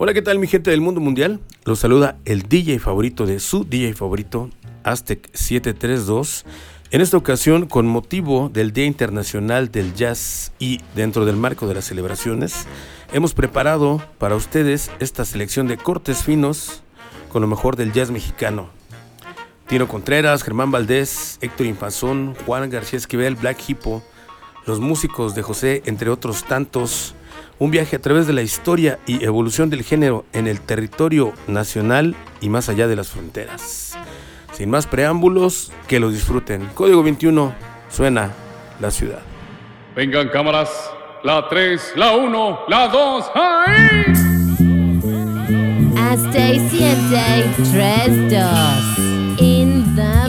Hola, ¿qué tal mi gente del mundo mundial? Los saluda el DJ favorito de su DJ favorito, Aztec 732. En esta ocasión, con motivo del Día Internacional del Jazz y dentro del marco de las celebraciones, hemos preparado para ustedes esta selección de cortes finos con lo mejor del jazz mexicano. Tino Contreras, Germán Valdés, Héctor Infazón, Juan García Esquivel, Black Hippo, los músicos de José, entre otros tantos, un viaje a través de la historia y evolución del género en el territorio nacional y más allá de las fronteras. Sin más preámbulos, que lo disfruten. Código 21, suena la ciudad. Vengan cámaras, la 3, la 1, la 2, ¡ahí! Hasta y 3, 2, in the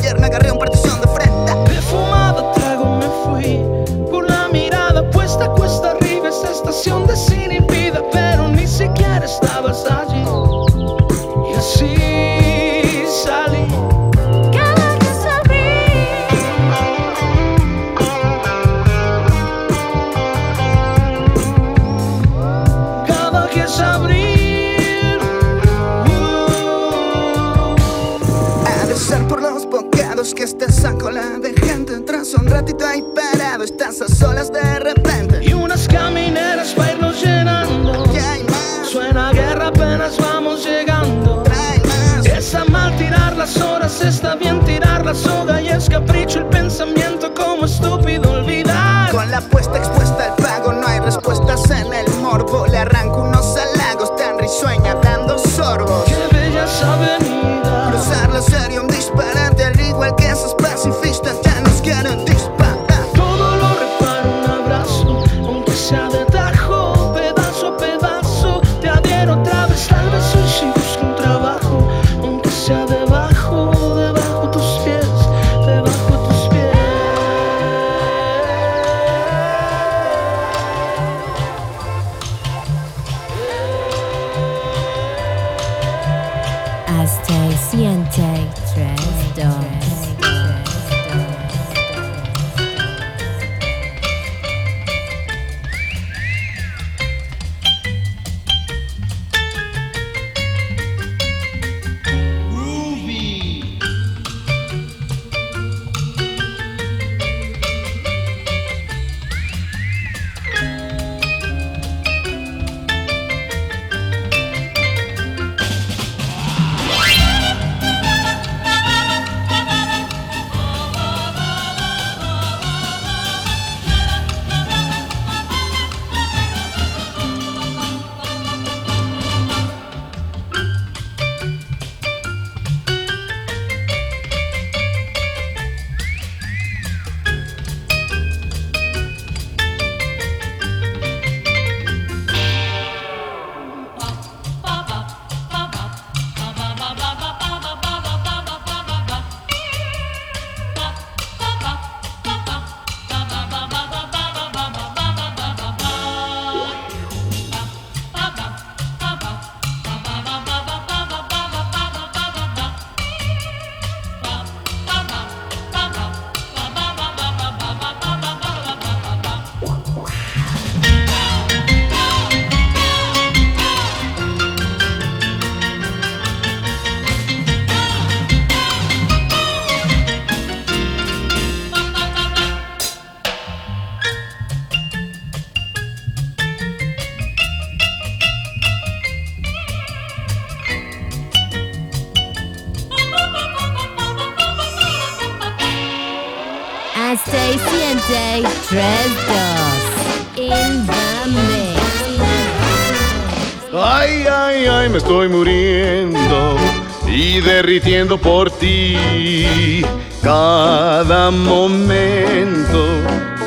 sea de tajo, pedazo a pedazo, te adhiero otra vez, tal vez estoy muriendo y derritiendo por ti. Cada momento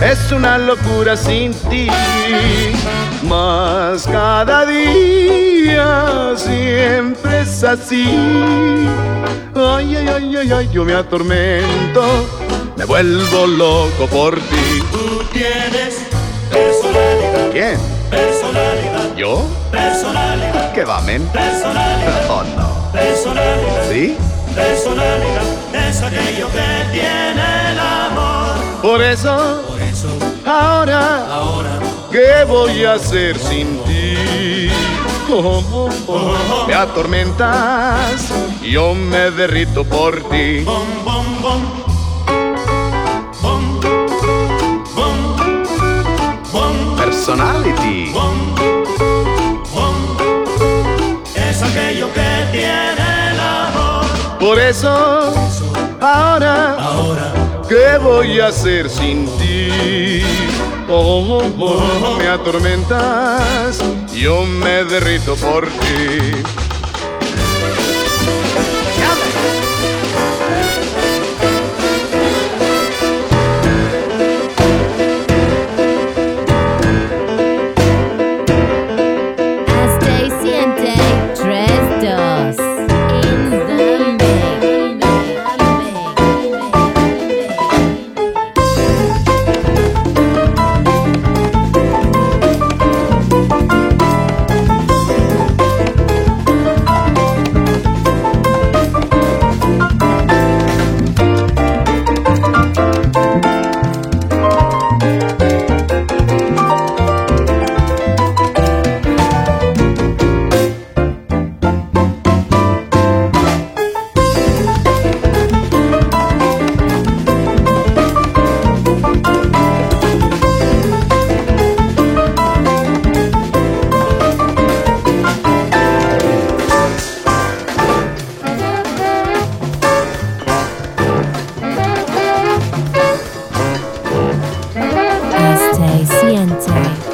es una locura sin ti. Más cada día siempre es así. Ay, ay, ay, ay, ay, yo me atormento, me vuelvo loco por ti. ¿Yo? personalidad, ¿Qué va, men? personalidad, Oh, no. personalidad, ¿Sí? personalidad. Es aquello que tiene el amor. Por eso, Por eso, ahora, ahora, ¿qué voy a hacer sin ti? Me atormentas, yo me derrito por ti. bom, bom, Personality. Es aquello que tiene el amor. Por eso, ahora, Ahora, ¿qué voy a hacer sin ti? Oh, oh, oh, me atormentas, yo me derrito por ti. więcej.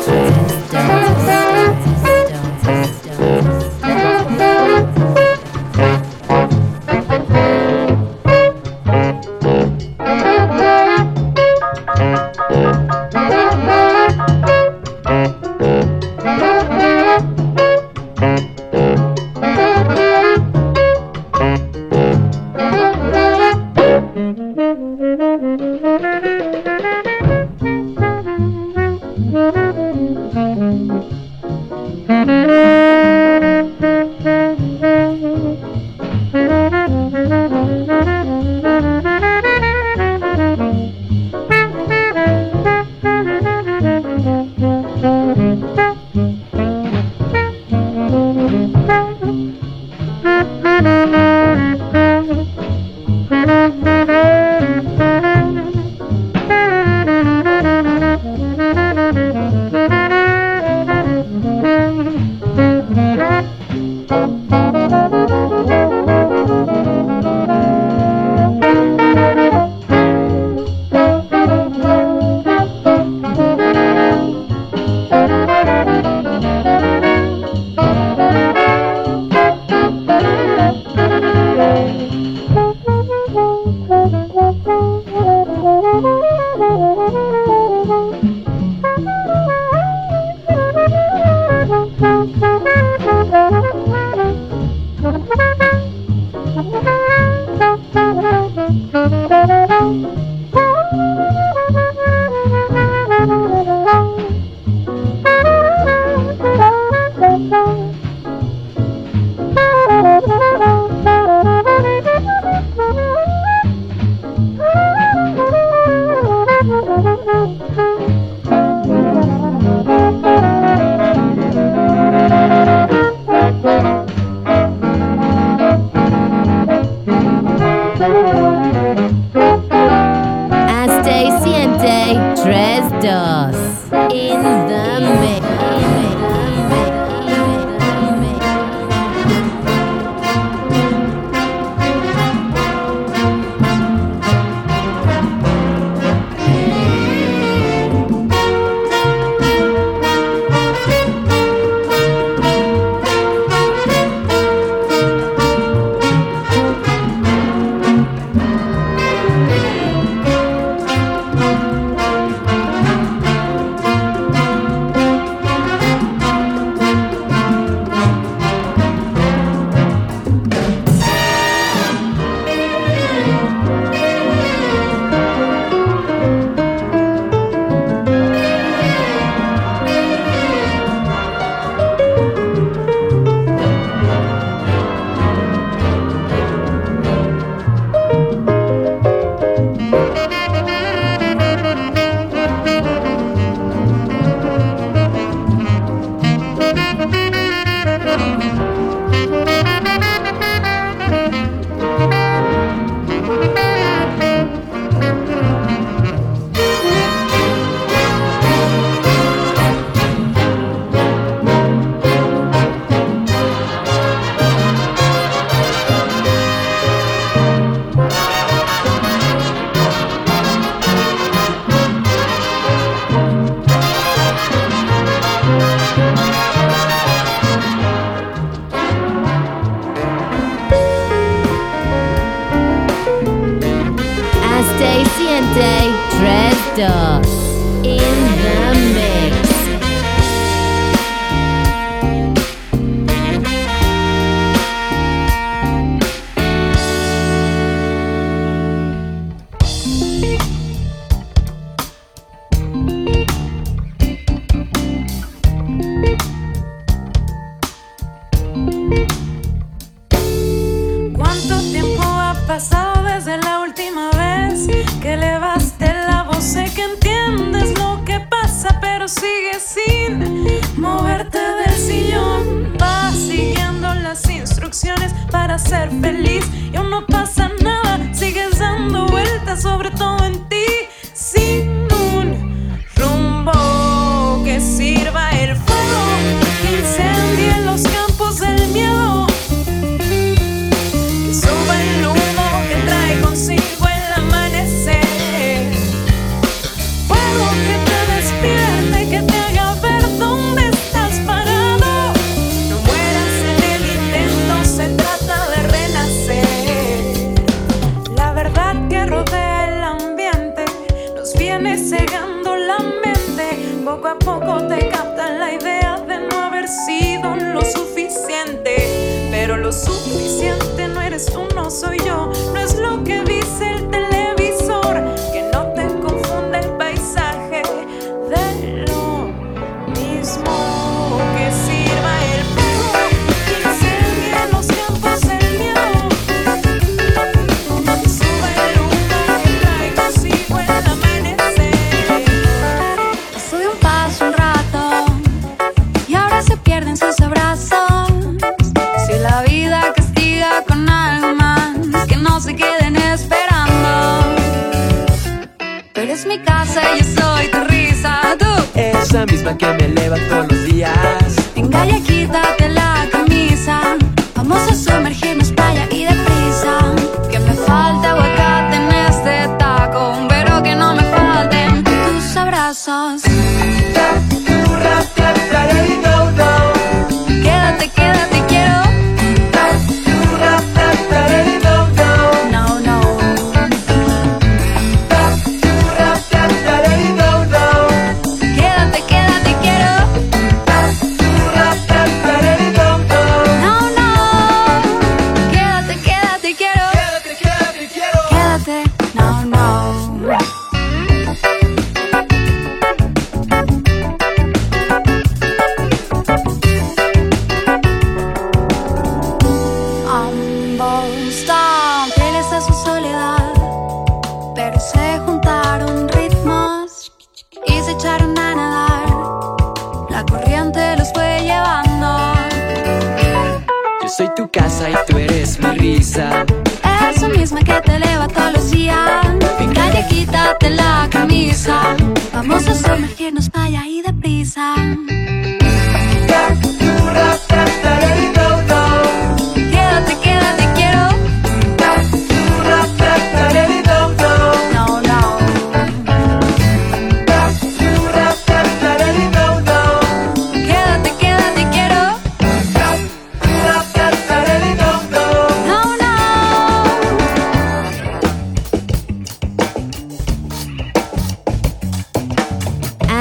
Doctor.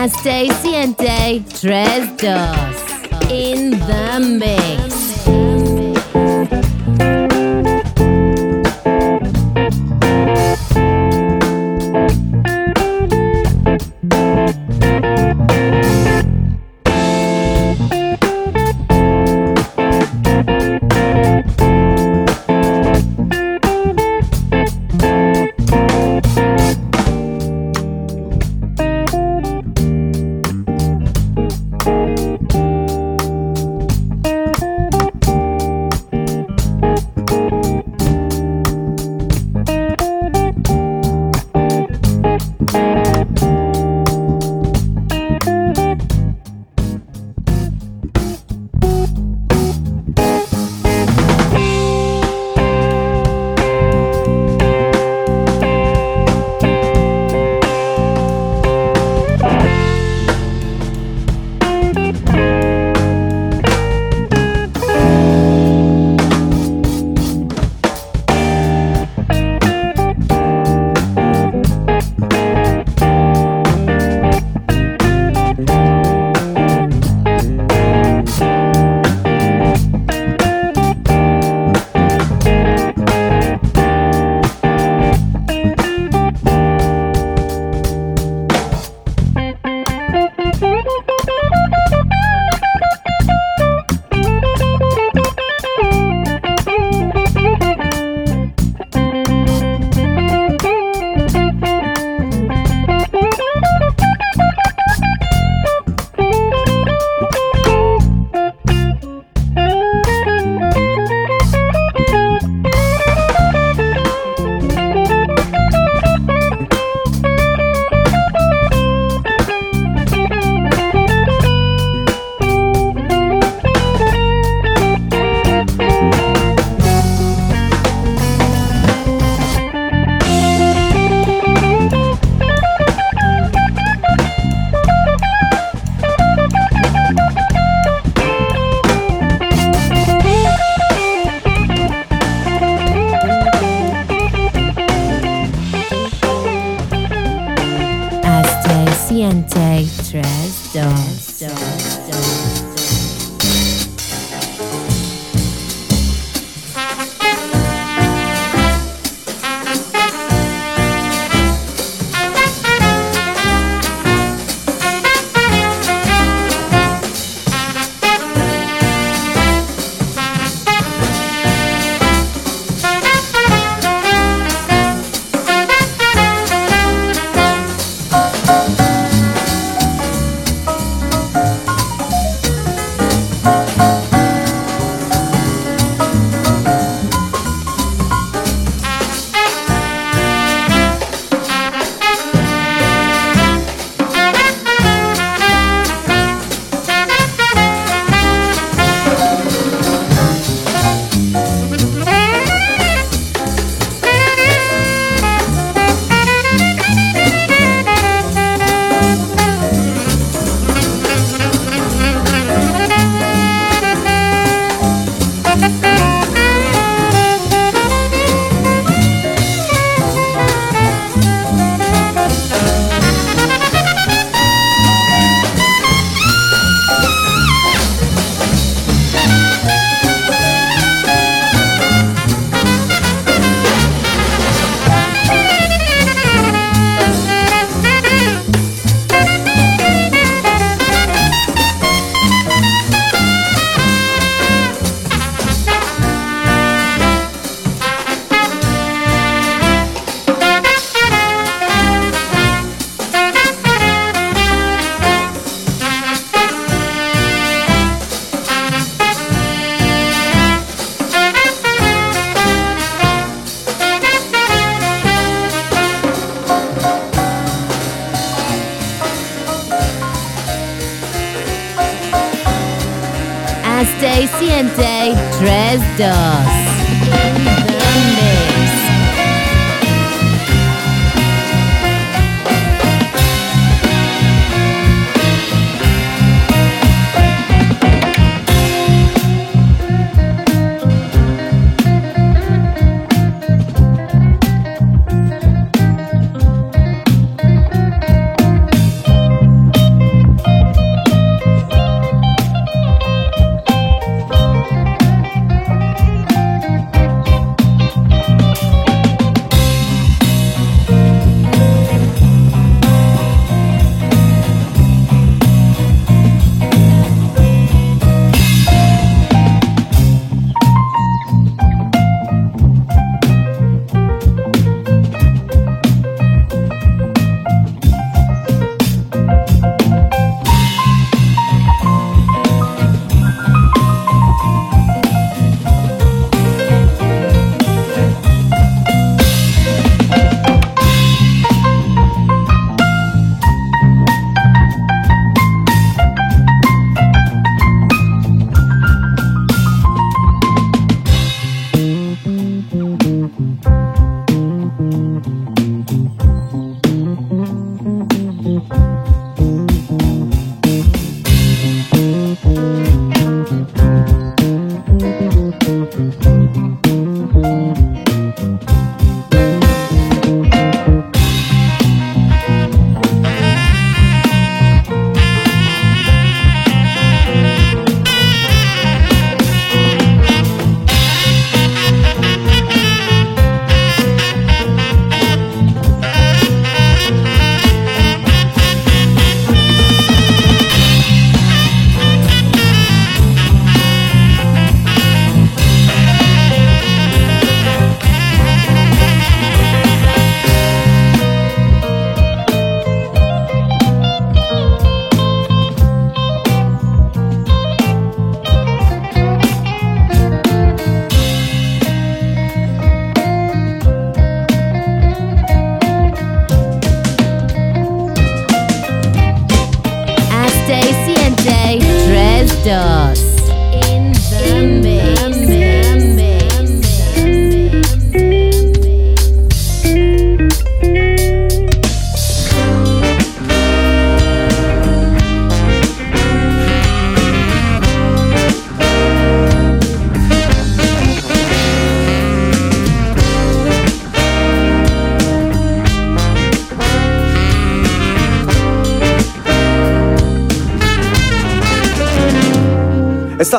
Hasta y siente 3-2 in the mix.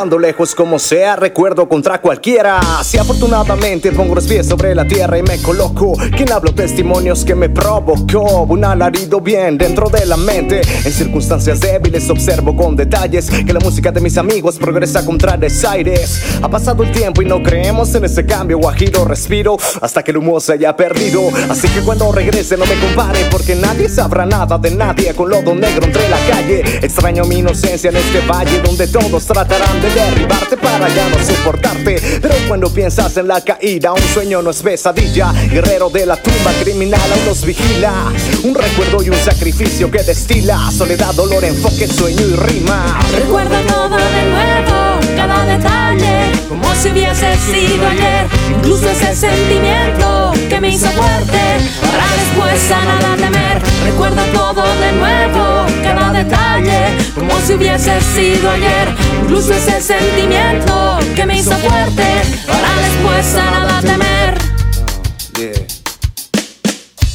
Lejos como sea, recuerdo contra cualquiera. Si afortunadamente pongo los pies sobre la tierra y me coloco, quien hablo testimonios que me provocó. Un alarido bien dentro de la mente. En circunstancias débiles observo con detalles que la música de mis amigos progresa contra desaires. Ha pasado el tiempo y no creemos en ese cambio. Guajiro respiro hasta que el humo se haya perdido. Así que cuando regrese no me compare porque nadie sabrá nada de nadie con lodo negro entre la calle. Extraño mi inocencia en este valle donde todos tratarán de derribarte para ya no soportarte. Pero cuando piensas en la caída, un sueño no es pesadilla. Guerrero de la tumba criminal aún nos vigila. Un recuerdo y un sacrificio que destila soledad, dolor, enfoque, sueño y rima. Recuerdo todo de nuevo, detalle, como si hubiese sido ayer. Incluso ese sentimiento que me hizo fuerte, para después a nada temer. Recuerdo todo de nuevo, cada detalle, como si hubiese sido ayer. Incluso ese sentimiento que me hizo fuerte, para después a nada temer.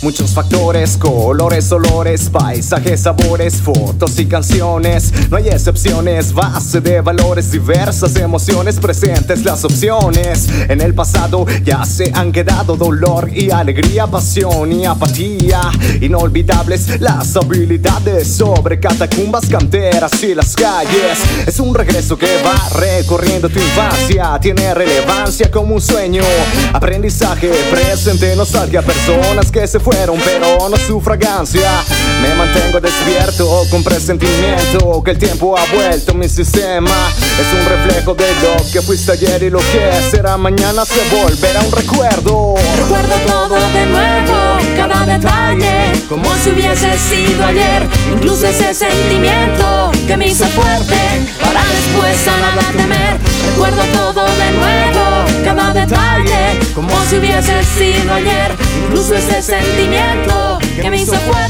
Muchos factores, colores, olores, paisajes, sabores, fotos y canciones. No hay excepciones, base de valores diversas, emociones presentes, las opciones. En el pasado ya se han quedado dolor y alegría, pasión y apatía. Inolvidables las habilidades sobre catacumbas, canteras y las calles. Es un regreso que va recorriendo tu infancia, tiene relevancia como un sueño. Aprendizaje presente, nostalgia, personas que se fueron, pero no su fragancia. Me mantengo despierto con presentimiento que el tiempo ha vuelto mi sistema. Es un reflejo de lo que fuiste ayer y lo que será mañana se volverá un recuerdo. Recuerdo todo de nuevo, cada detalle, como si hubiese sido ayer. Incluso ese sentimiento que me hizo fuerte para después a nada temer. Recuerdo todo de nuevo, cada detalle, como si hubiese sido ayer. Ese sentimiento que me hizo fuerte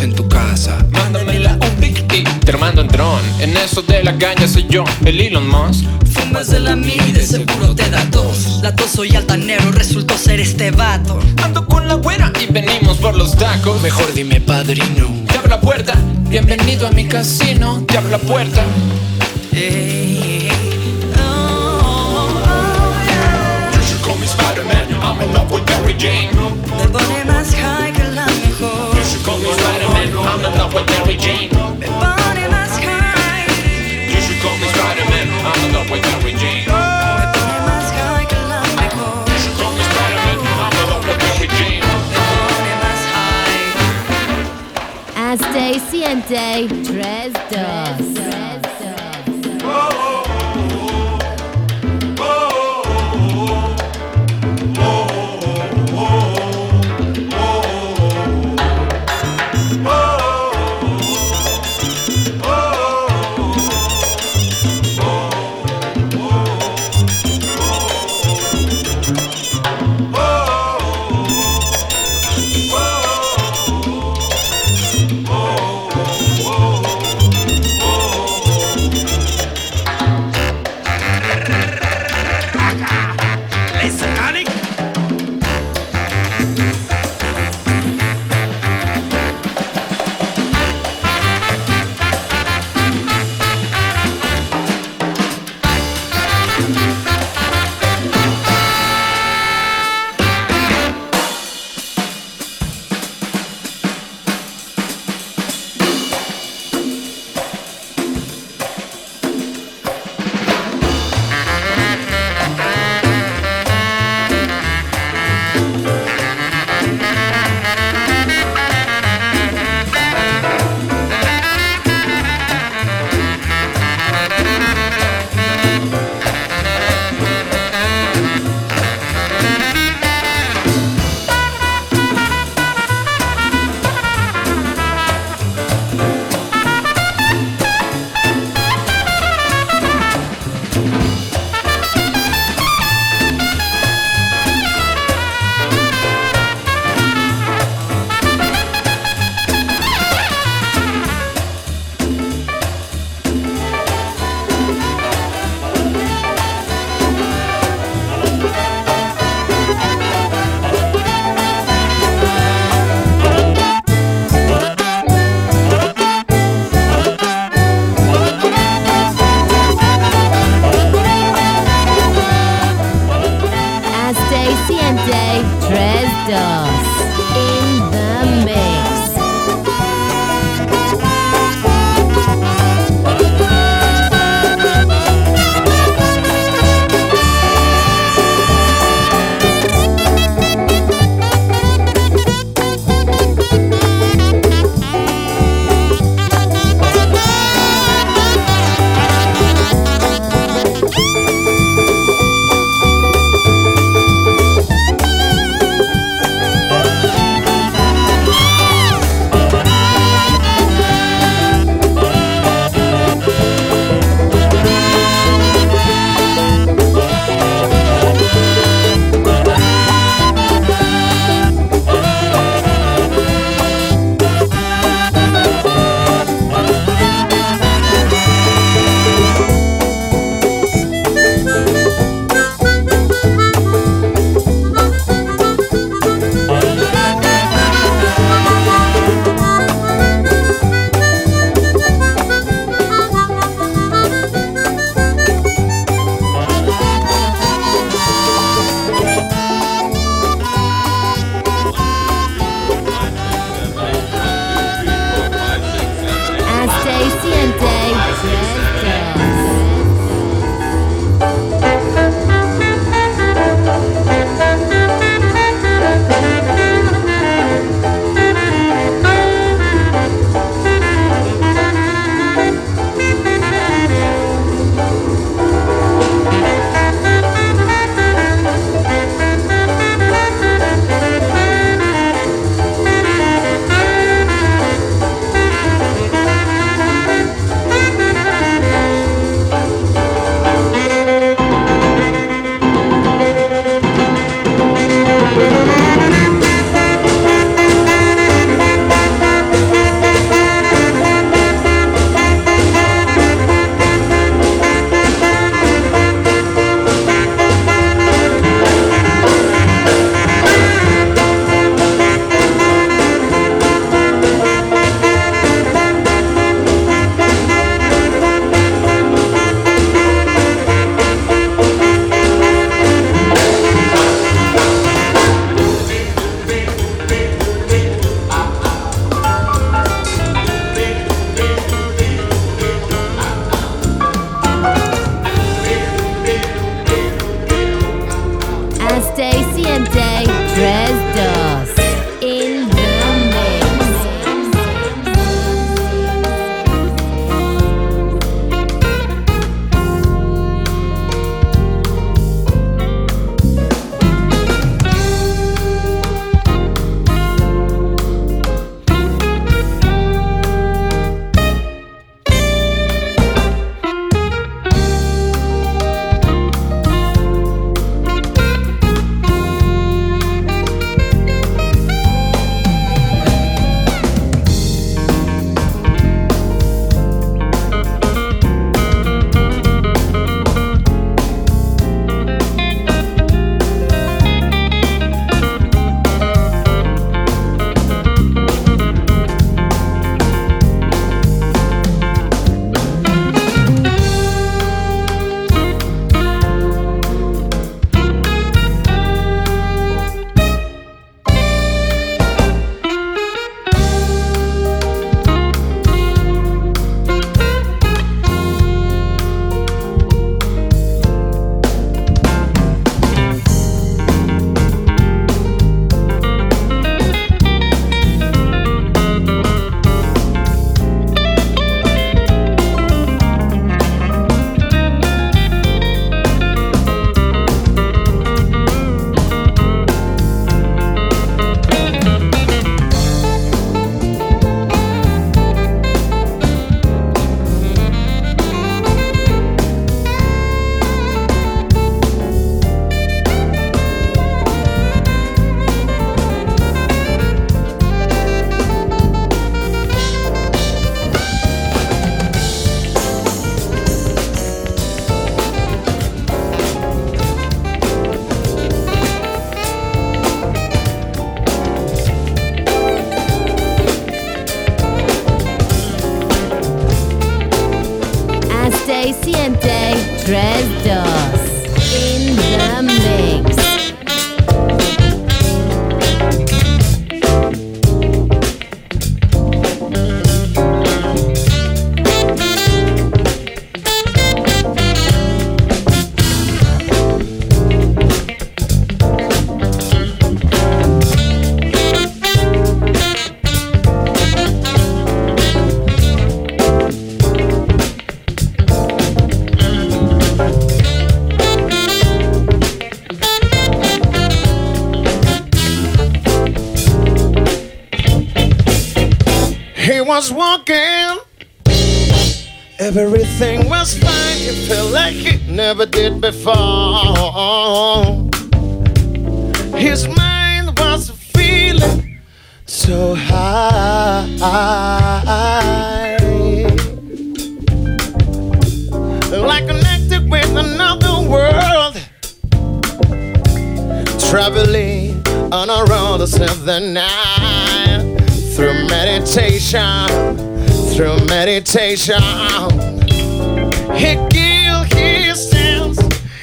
en tu casa. Mándamela un Big T, te mando en dron. En eso de la caña soy yo, el Elon Musk. Fumas de la mí, de seguro te da tos. La tos soy altanero, resultó ser este vato. Ando con la güera y venimos por los tacos. Mejor dime padrino. Te abro la puerta, bienvenido a mi casino. Te abro la puerta. Ey, oh, oh, You should call me Spider-Man, I'm in love with Mary Jane. oh. Me pone más high I'm in love with Mary Jane. Me pone más high. You should call me Spider-Man, I'm in love with Mary Jane. Me pone más high que la mejor. You should call me Spider-Man, I'm in love with Mary Jane. Me pone más high. Hasta siente tres, Red. Everything was fine. It felt like it never did before. His mind was feeling so high. Like connected with another world. Traveling on a road of the night. Through meditation, through meditation. He killed his sense,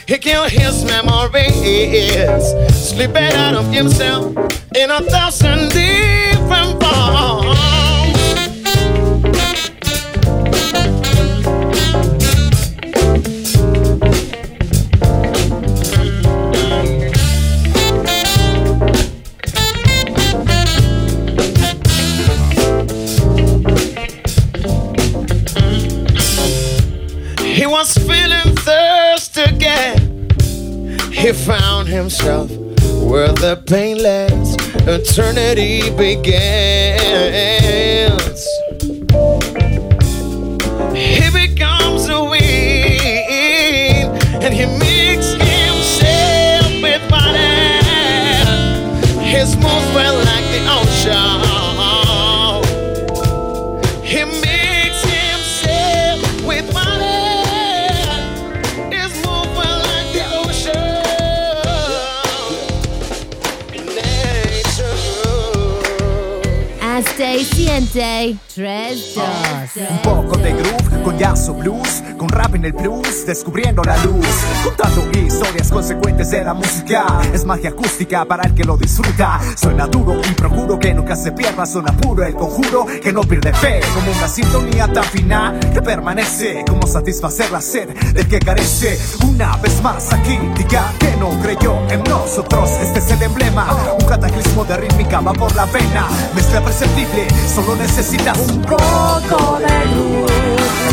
he killed his memories. Slipping out of himself in a thousand painless eternity begins. He becomes a wind and he mixes himself with water. His moves were like the ocean. Hasta y siente 3, 2. Un poco de groove con jazz o blues, con rap en el blues, descubriendo la luz, contando historias consecuentes de la música. Es magia acústica para el que lo disfruta. Suena duro y procuro que nunca se pierda, suena puro el conjuro que no pierde fe, como una sintonía tan fina que permanece, como satisfacer la sed del que carece. Una vez más aquí, diga que no creyó en nosotros. Este es el emblema, un cataclismo de rítmica va por la vena, mezcla perceptible, solo necesitas un poco de luz,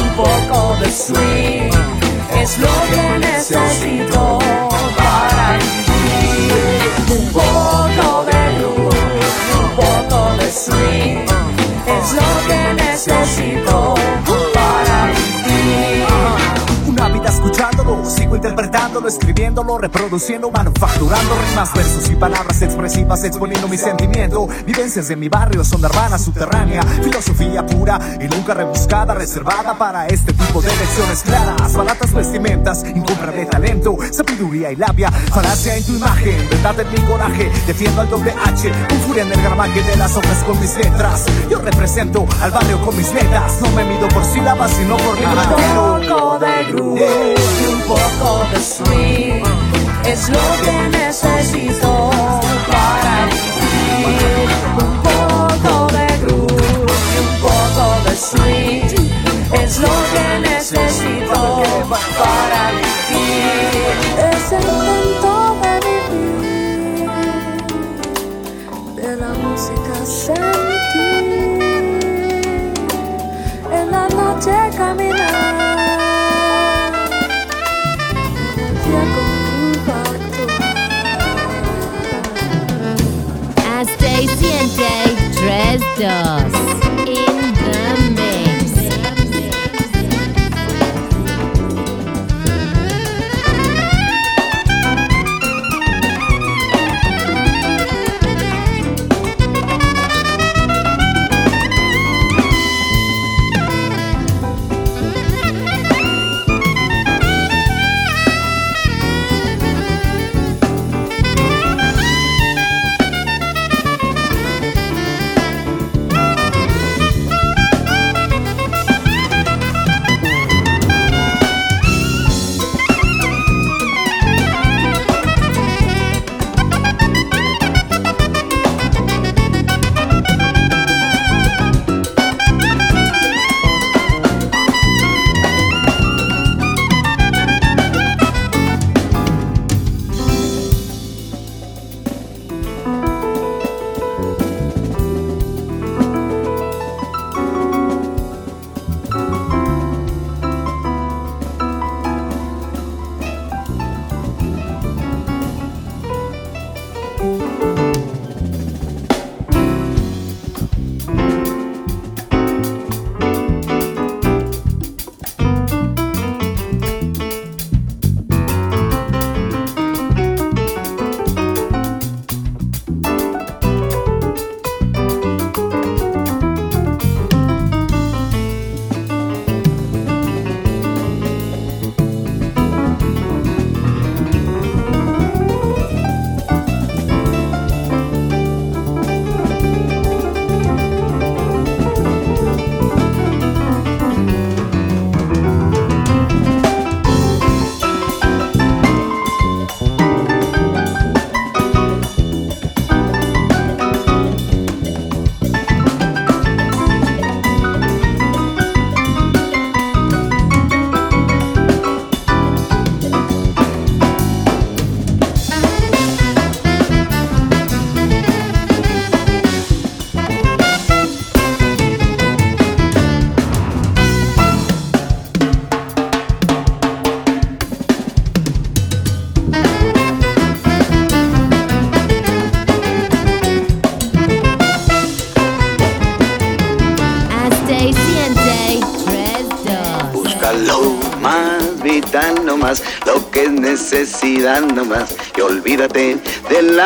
un poco de swing, es lo que necesito para vivir. Un poco de luz, un poco de swing, es lo que necesito escuchándolo, sigo interpretándolo, escribiéndolo, reproduciendo, manufacturando rimas, versos y palabras expresivas, exponiendo mi sentimiento. Vivencias de mi barrio, son urbana, subterránea, filosofía pura y nunca rebuscada, reservada para este tipo de lecciones claras. Baratas vestimentas, incomparable talento, sabiduría y labia, falacia en tu imagen, verdad en mi coraje, defiendo al doble H, con furia en el gramaje de las hojas con mis letras. Yo represento al barrio con mis letras, no me mido por sílabas, sino por rimas. Un poco de groove y un poco de swing es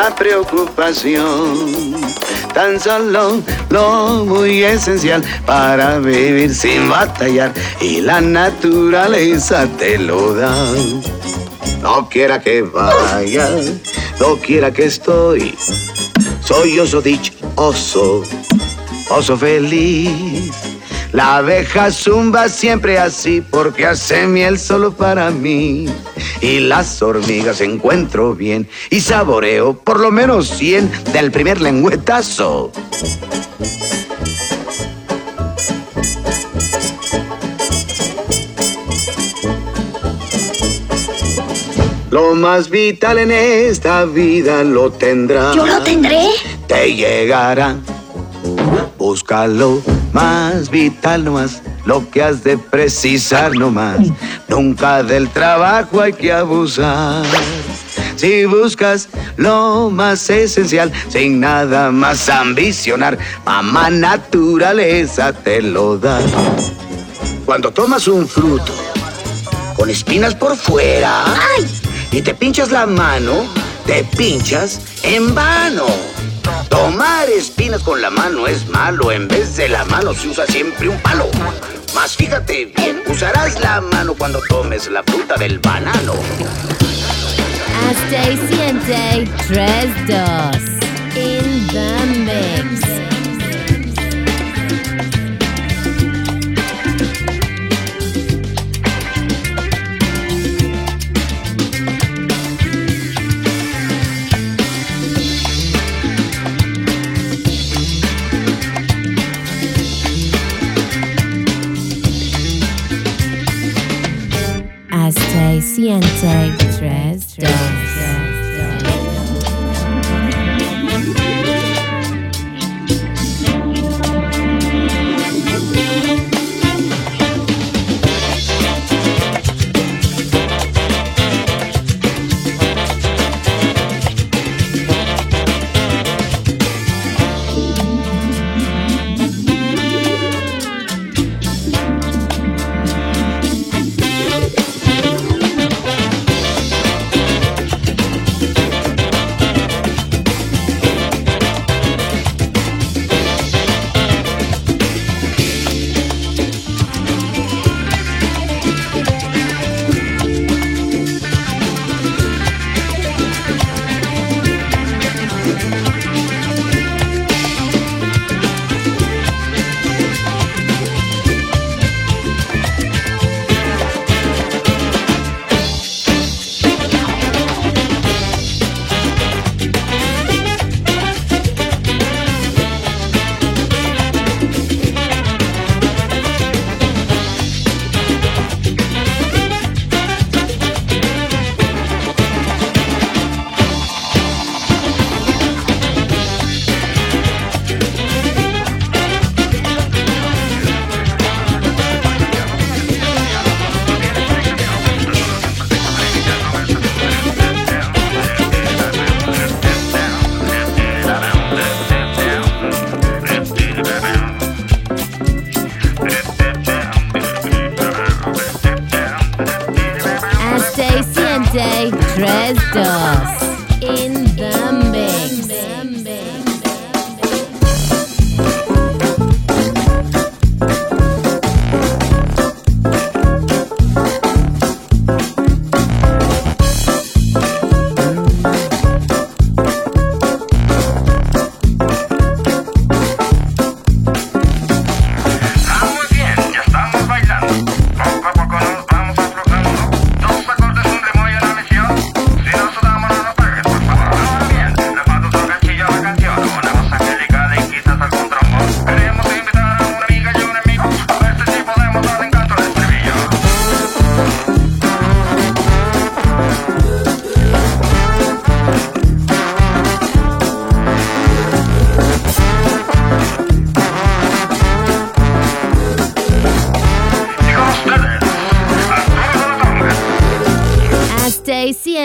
la preocupación. Tan solo lo muy esencial para vivir sin batallar y la naturaleza te lo da. No quiera que vaya, no quiera que estoy. Soy oso dichoso, oso feliz. La abeja zumba siempre así porque hace miel solo para mí. Y las hormigas encuentro bien y saboreo por lo menos 100 del primer lengüetazo. Lo más vital en esta vida lo tendrás. ¿Yo lo tendré? Te llegará. Búscalo más vital nomás, lo que has de precisar nomás. Nunca del trabajo hay que abusar. Si buscas lo más esencial, sin nada más ambicionar, mamá naturaleza te lo da. Cuando tomas un fruto con espinas por fuera y te pinchas la mano, te pinchas en vano. Tomar espinas con la mano es malo, en vez de la mano se usa siempre un palo. Mas fíjate bien, usarás la mano cuando tomes la fruta del banano. Hasta y siente 3-2 in the mix. Siente Tres Dos.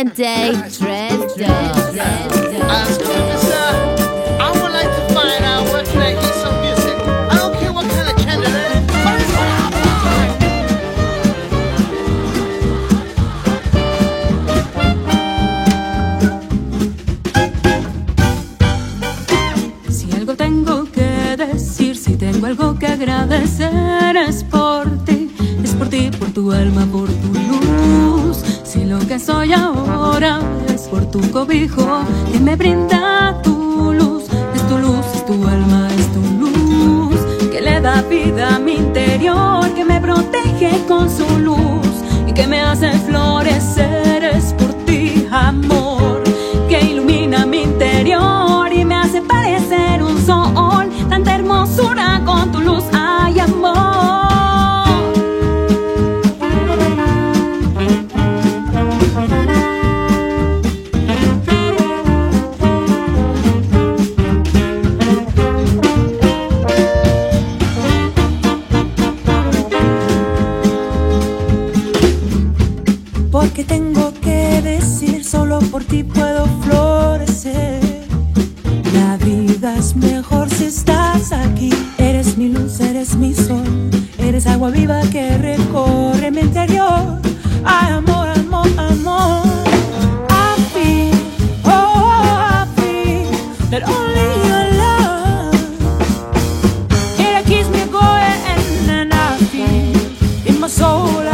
Hasta por soul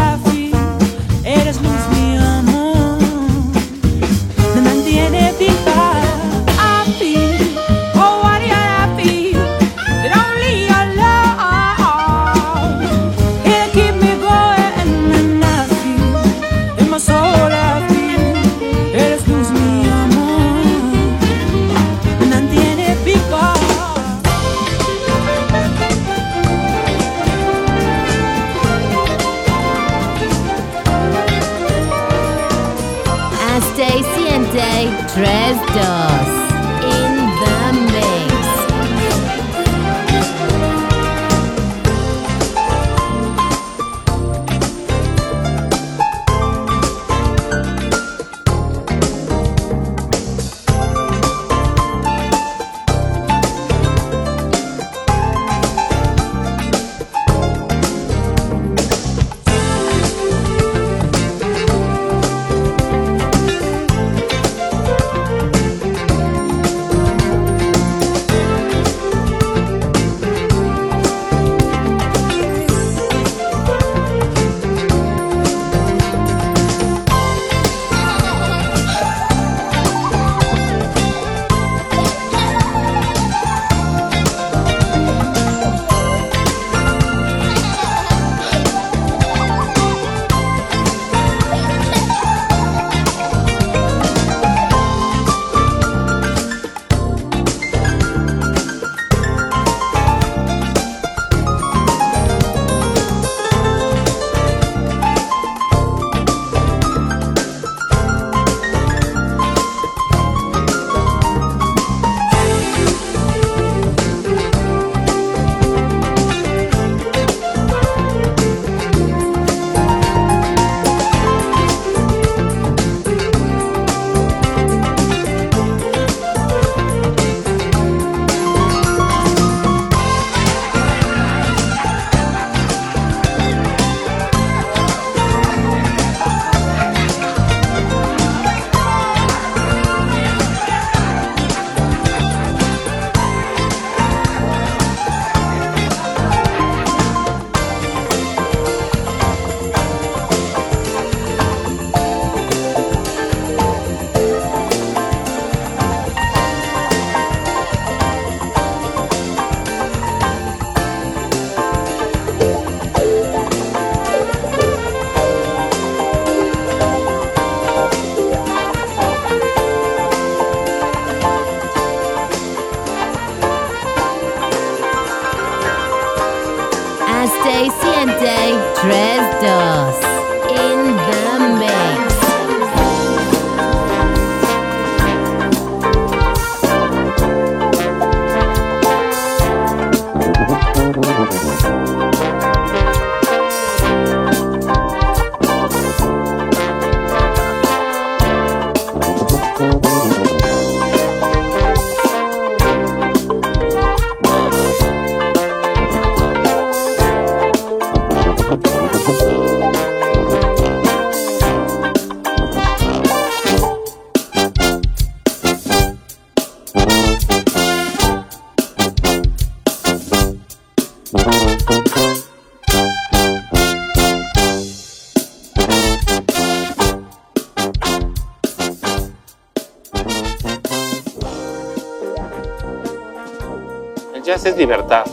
jazz es libertad,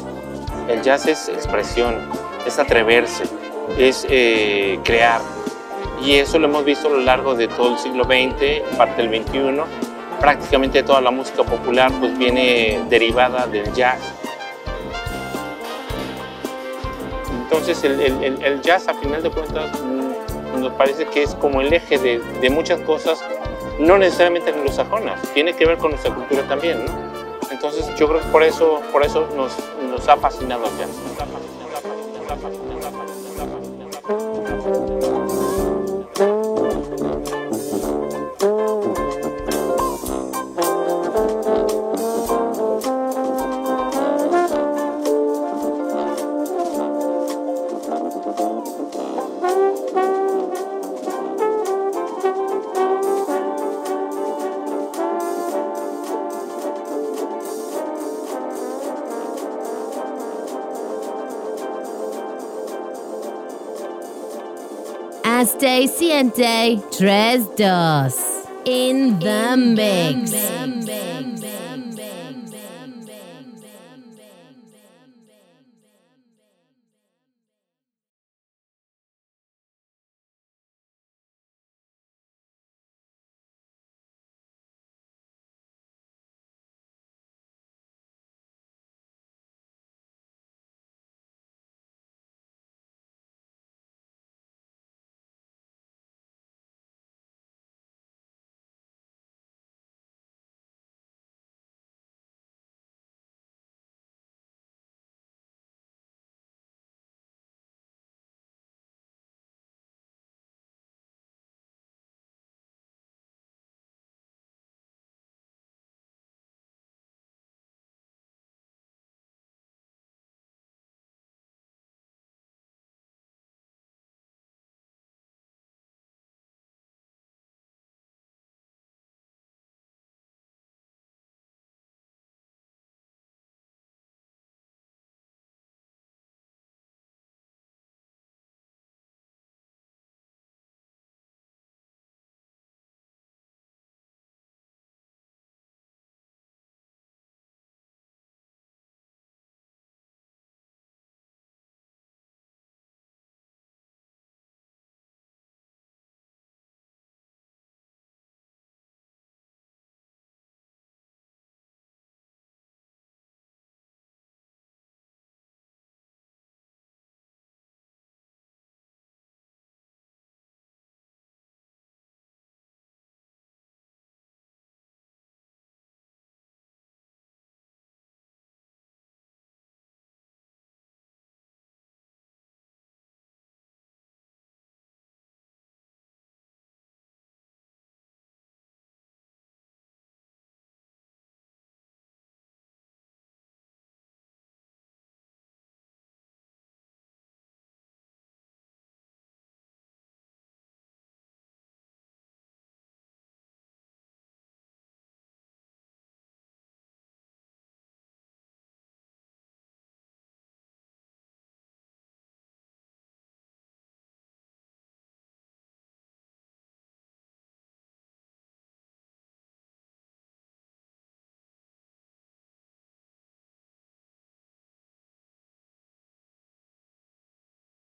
el jazz es expresión, es atreverse, es eh, crear. Y eso lo hemos visto a lo largo de todo el siglo XX, parte del XXI. Prácticamente toda la música popular pues viene derivada del jazz. Entonces el, el- el jazz a final de cuentas mm, nos parece que es como el eje de, de muchas cosas, no necesariamente anglosajonas, tiene que ver con nuestra cultura también, ¿no? Entonces yo creo que por eso, por eso nos, nos ha fascinado el jazz. Hasta y siente 3-2 in the mix.